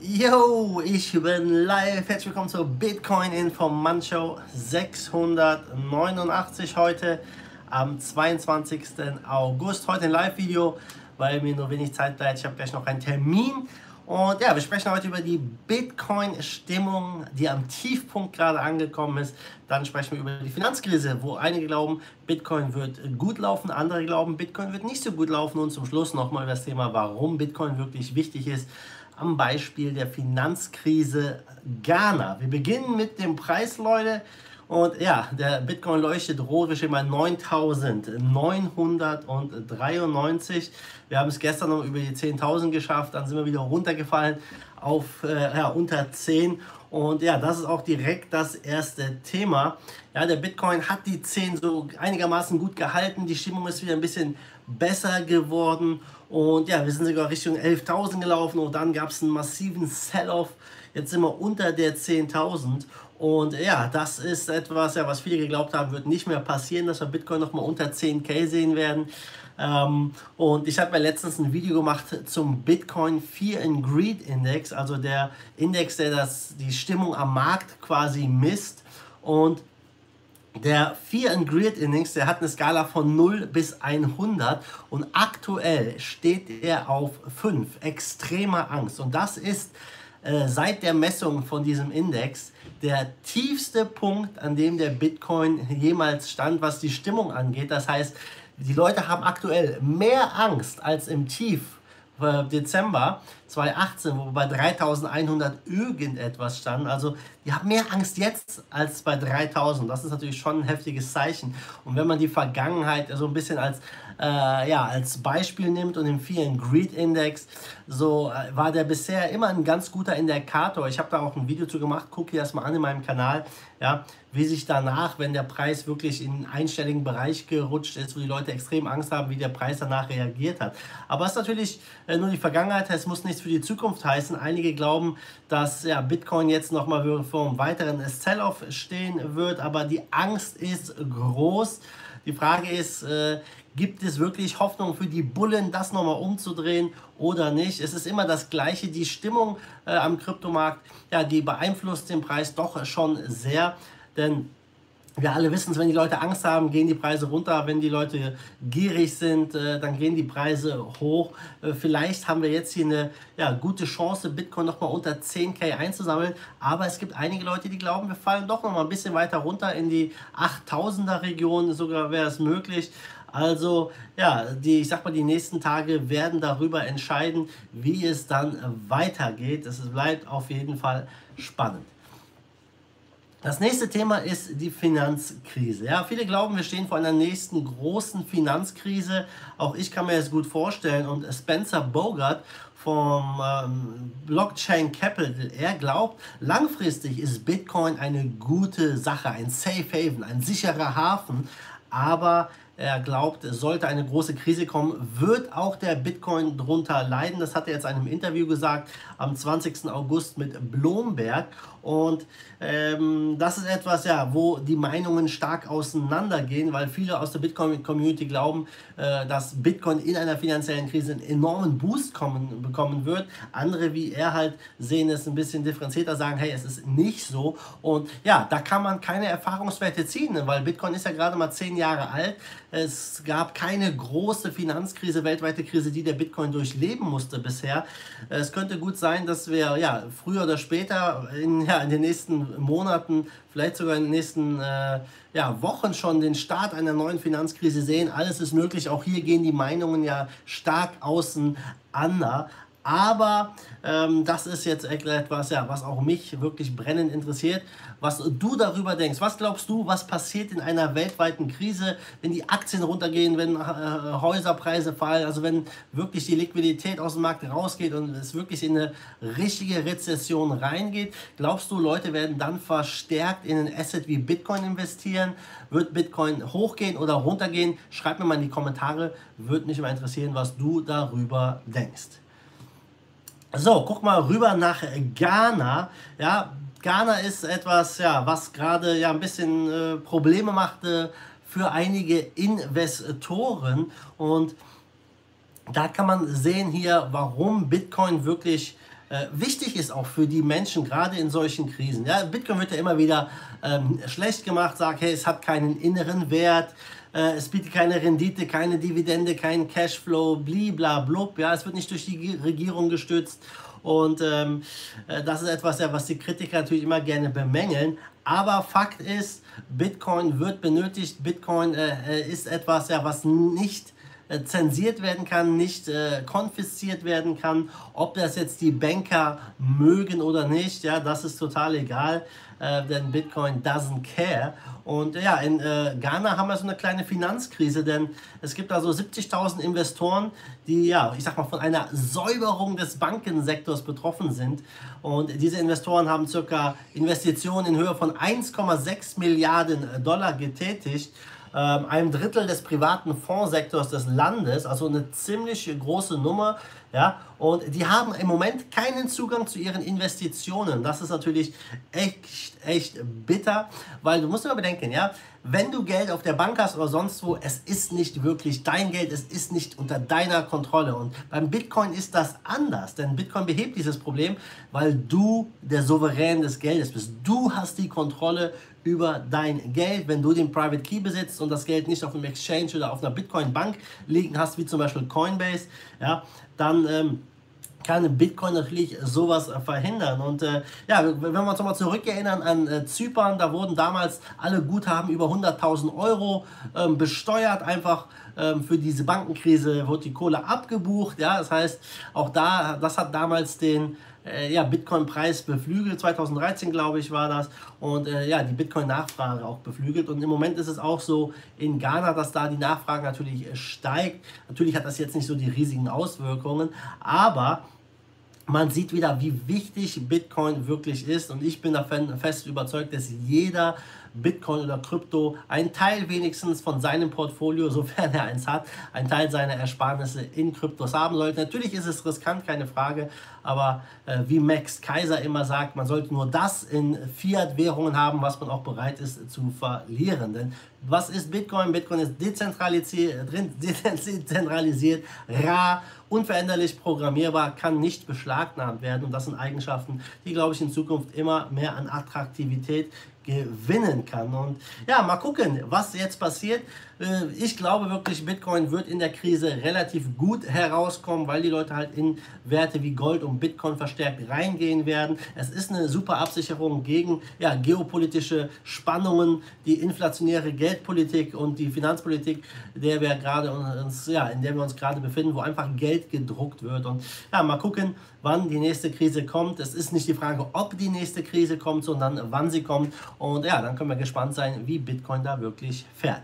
Yo, ich bin live. Herzlich willkommen zur Bitcoin Informant 689 heute am 22. August. Heute ein Live-Video, weil mir nur wenig Zeit bleibt. Ich habe gleich noch einen Termin. Und ja, wir sprechen heute über die Bitcoin-Stimmung, die am Tiefpunkt gerade angekommen ist. Dann sprechen wir über die Finanzkrise, wo einige glauben, Bitcoin wird gut laufen, andere glauben, Bitcoin wird nicht so gut laufen. Und zum Schluss nochmal über das Thema, warum Bitcoin wirklich wichtig ist, am Beispiel der Finanzkrise Ghana. Wir beginnen mit dem Preis, Leute. Und ja, der Bitcoin leuchtet rot, wir stehen bei 9.993. Wir haben es gestern noch über die 10.000 geschafft, dann sind wir wieder runtergefallen auf äh, ja, unter 10. Und ja, das ist auch direkt das erste Thema. Ja, der Bitcoin hat die 10 so einigermaßen gut gehalten. Die Stimmung ist wieder ein bisschen besser geworden. Und ja, wir sind sogar Richtung 11.000 gelaufen und dann gab es einen massiven Sell-off. Jetzt sind wir unter der 10.000 und ja, das ist etwas, ja, was viele geglaubt haben, wird nicht mehr passieren, dass wir Bitcoin nochmal unter 10k sehen werden. Ähm, und ich habe mir letztens ein Video gemacht zum Bitcoin Fear and Greed Index, also der Index, der das, die Stimmung am Markt quasi misst. Und der Fear and Greed Index, der hat eine Skala von 0 bis 100 und aktuell steht er auf 5, extremer Angst. Und das ist äh, seit der Messung von diesem Index der tiefste Punkt, an dem der Bitcoin jemals stand, was die Stimmung angeht. Das heißt, die Leute haben aktuell mehr Angst als im Tief äh, Dezember 2018, wo bei 3100 irgendetwas standen. Also die haben mehr Angst jetzt als bei 3000. Das ist natürlich schon ein heftiges Zeichen. Und wenn man die Vergangenheit so ein bisschen als, äh, ja, als Beispiel nimmt und den vielen Greed Index, so äh, war der bisher immer ein ganz guter Indikator. Ich habe da auch ein Video zu gemacht, gucke dir das mal an in meinem Kanal, ja, wie sich danach, wenn der Preis wirklich in einen einstelligen Bereich gerutscht ist, wo die Leute extrem Angst haben, wie der Preis danach reagiert hat. Aber es ist natürlich äh, nur die Vergangenheit, es muss nichts für die Zukunft heißen. Einige glauben, dass ja, Bitcoin jetzt nochmal vor einem weiteren Sell-off stehen wird, aber die Angst ist groß. Die Frage ist, äh, gibt es wirklich Hoffnung für die Bullen, das nochmal umzudrehen oder nicht? Es ist immer das Gleiche, die Stimmung äh, am Kryptomarkt, ja, die beeinflusst den Preis doch schon sehr, denn wir alle wissen es, wenn die Leute Angst haben, gehen die Preise runter. Wenn die Leute gierig sind, äh, dann gehen die Preise hoch. Äh, vielleicht haben wir jetzt hier eine ja, gute Chance, Bitcoin nochmal unter 10k einzusammeln. Aber es gibt einige Leute, die glauben, wir fallen doch nochmal ein bisschen weiter runter in die 8000er Region. Sogar wäre es möglich. Also ja, die, ich sag mal, die nächsten Tage werden darüber entscheiden, wie es dann weitergeht. Es bleibt auf jeden Fall spannend. Das nächste Thema ist die Finanzkrise. Ja, viele glauben, wir stehen vor einer nächsten großen Finanzkrise. Auch ich kann mir das gut vorstellen. Und Spencer Bogart vom ähm, Blockchain Capital, er glaubt, langfristig ist Bitcoin eine gute Sache, ein Safe Haven, ein sicherer Hafen. Aber er glaubt, sollte eine große Krise kommen, wird auch der Bitcoin drunter leiden. Das hat er jetzt in einem Interview gesagt am 20. August mit Bloomberg. Und ähm, das ist etwas, ja, wo die Meinungen stark auseinandergehen, weil viele aus der Bitcoin-Community glauben, äh, dass Bitcoin in einer finanziellen Krise einen enormen Boost kommen, bekommen wird. Andere wie er halt sehen es ein bisschen differenzierter, sagen, hey, es ist nicht so. Und ja, da kann man keine Erfahrungswerte ziehen, weil Bitcoin ist ja gerade mal zehn Jahre alt. Es gab keine große Finanzkrise, weltweite Krise, die der Bitcoin durchleben musste bisher. Es könnte gut sein, dass wir ja früher oder später in, ja, in den nächsten Monaten, vielleicht sogar in den nächsten äh, ja, Wochen schon den Start einer neuen Finanzkrise sehen. Alles ist möglich. Auch hier gehen die Meinungen ja stark auseinander. Aber ähm, das ist jetzt etwas, ja, was auch mich wirklich brennend interessiert, was du darüber denkst. Was glaubst du, was passiert in einer weltweiten Krise, wenn die Aktien runtergehen, wenn äh, Häuserpreise fallen, also wenn wirklich die Liquidität aus dem Markt rausgeht und es wirklich in eine richtige Rezession reingeht? Glaubst du, Leute werden dann verstärkt in ein Asset wie Bitcoin investieren? Wird Bitcoin hochgehen oder runtergehen? Schreib mir mal in die Kommentare, würde mich mal interessieren, was du darüber denkst. So, guck mal rüber nach Ghana. Ja, Ghana ist etwas, ja, was gerade ja ein bisschen äh, Probleme machte für einige Investoren. Und da kann man sehen hier, warum Bitcoin wirklich äh, wichtig ist auch für die Menschen, gerade in solchen Krisen. Ja, Bitcoin wird ja immer wieder ähm, schlecht gemacht, sagt, hey, es hat keinen inneren Wert, äh, es bietet keine Rendite, keine Dividende, keinen Cashflow, bliblablub, ja, es wird nicht durch die Regierung gestützt und ähm, äh, das ist etwas, was die Kritiker natürlich immer gerne bemängeln. Aber Fakt ist, Bitcoin wird benötigt. Bitcoin äh, äh ist etwas, ja, was nicht äh, zensiert werden kann, nicht äh, konfisziert werden kann. Ob das jetzt die Banker mögen oder nicht, ja, das ist total egal, äh, denn Bitcoin doesn't care. Und ja, in äh, Ghana haben wir so eine kleine Finanzkrise, denn es gibt also 70.000 Investoren, die ja, ich sag mal, von einer Säuberung des Bankensektors betroffen sind. Und diese Investoren haben circa Investitionen in Höhe von 1,6 Milliarden Dollar getätigt ähm, einem Drittel des privaten Fondssektors des Landes, also eine ziemlich große Nummer. Ja, und die haben im Moment keinen Zugang zu ihren Investitionen. Das ist natürlich echt, echt bitter, weil du musst immer bedenken, ja, wenn du Geld auf der Bank hast oder sonst wo, es ist nicht wirklich dein Geld, es ist nicht unter deiner Kontrolle. Und beim Bitcoin ist das anders, denn Bitcoin behebt dieses Problem, weil du der Souverän des Geldes bist. Du hast die Kontrolle über dein Geld. Wenn du den Private Key besitzt und das Geld nicht auf einem Exchange oder auf einer Bitcoin-Bank liegen hast, wie zum Beispiel Coinbase, ja, dann ähm, kann Bitcoin natürlich sowas verhindern. Und äh, ja, wenn wir uns nochmal zurückerinnern an äh, Zypern, da wurden damals alle Guthaben über 100.000 Euro ähm, besteuert, einfach ähm, für diese Bankenkrise wurde die Kohle abgebucht. Ja, das heißt, auch da, das hat damals den äh, ja, Bitcoin-Preis beflügelt. 2013, glaube ich, war das. Und äh, ja, die Bitcoin-Nachfrage auch beflügelt. Und im Moment ist es auch so in Ghana, dass da die Nachfrage natürlich äh, steigt. Natürlich hat das jetzt nicht so die riesigen Auswirkungen, aber man sieht wieder, wie wichtig Bitcoin wirklich ist. Und ich bin davon fest überzeugt, dass jeder Bitcoin oder Krypto einen Teil wenigstens von seinem Portfolio, sofern er eins hat, einen Teil seiner Ersparnisse in Kryptos haben sollte. Natürlich ist es riskant, keine Frage, aber äh, wie Max Kaiser immer sagt, man sollte nur das in Fiat-Währungen haben, was man auch bereit ist zu verlieren. Denn was ist Bitcoin? Bitcoin ist dezentralisiert, dezentralisiert rar, unveränderlich programmierbar, kann nicht beschlagnahmt werden. Und das sind Eigenschaften, die, glaube ich, in Zukunft immer mehr an Attraktivität gewinnen kann. Und ja, mal gucken, was jetzt passiert. Äh, ich glaube wirklich, Bitcoin wird in der Krise relativ gut herauskommen, weil die Leute halt in Werte wie Gold und Bitcoin verstärkt reingehen werden. Es ist eine super Absicherung gegen ja, geopolitische Spannungen, die inflationäre Geldpolitik und die Finanzpolitik, der wir gerade uns, ja, in der wir uns gerade befinden, wo einfach Geld gedruckt wird. Und ja, mal gucken, wann die nächste Krise kommt. Es ist nicht die Frage, ob die nächste Krise kommt, sondern wann sie kommt. Und ja, dann können wir gespannt sein, wie Bitcoin da wirklich fährt.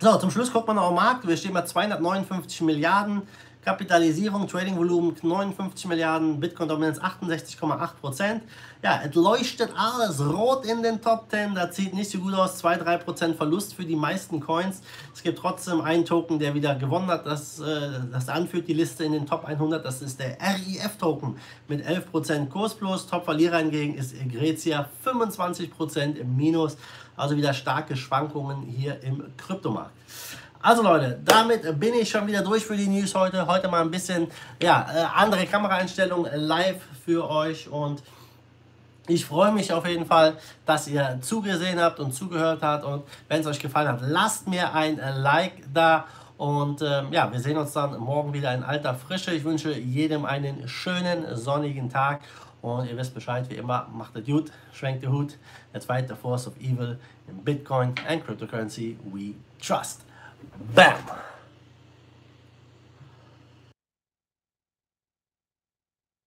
So, zum Schluss guckt man noch am Markt. Wir stehen bei 259 Milliarden. Kapitalisierung, Trading-Volumen 59 Milliarden, Bitcoin-Dominanz 68,8 Prozent. Ja, es leuchtet alles rot in den Top 10. Das sieht nicht so gut aus. 2-3 Prozent Verlust für die meisten Coins. Es gibt trotzdem einen Token, der wieder gewonnen hat. Das, äh, das anführt die Liste in den Top 100. Das ist der RIF-Token mit 11 Prozent Kurs plus. Top-Verlierer hingegen ist Egretia 25 Prozent im Minus. Also wieder starke Schwankungen hier im Kryptomarkt. Also Leute, damit bin ich schon wieder durch für die News heute. Heute mal ein bisschen ja, äh, andere Kameraeinstellungen live für euch und ich freue mich auf jeden Fall, dass ihr zugesehen habt und zugehört habt und wenn es euch gefallen hat, lasst mir ein Like da und ähm, ja, wir sehen uns dann morgen wieder in alter Frische. Ich wünsche jedem einen schönen sonnigen Tag und ihr wisst Bescheid, wie immer, macht es gut, schwenkt den Hut. Fight the force of evil in Bitcoin and cryptocurrency we trust. Bam!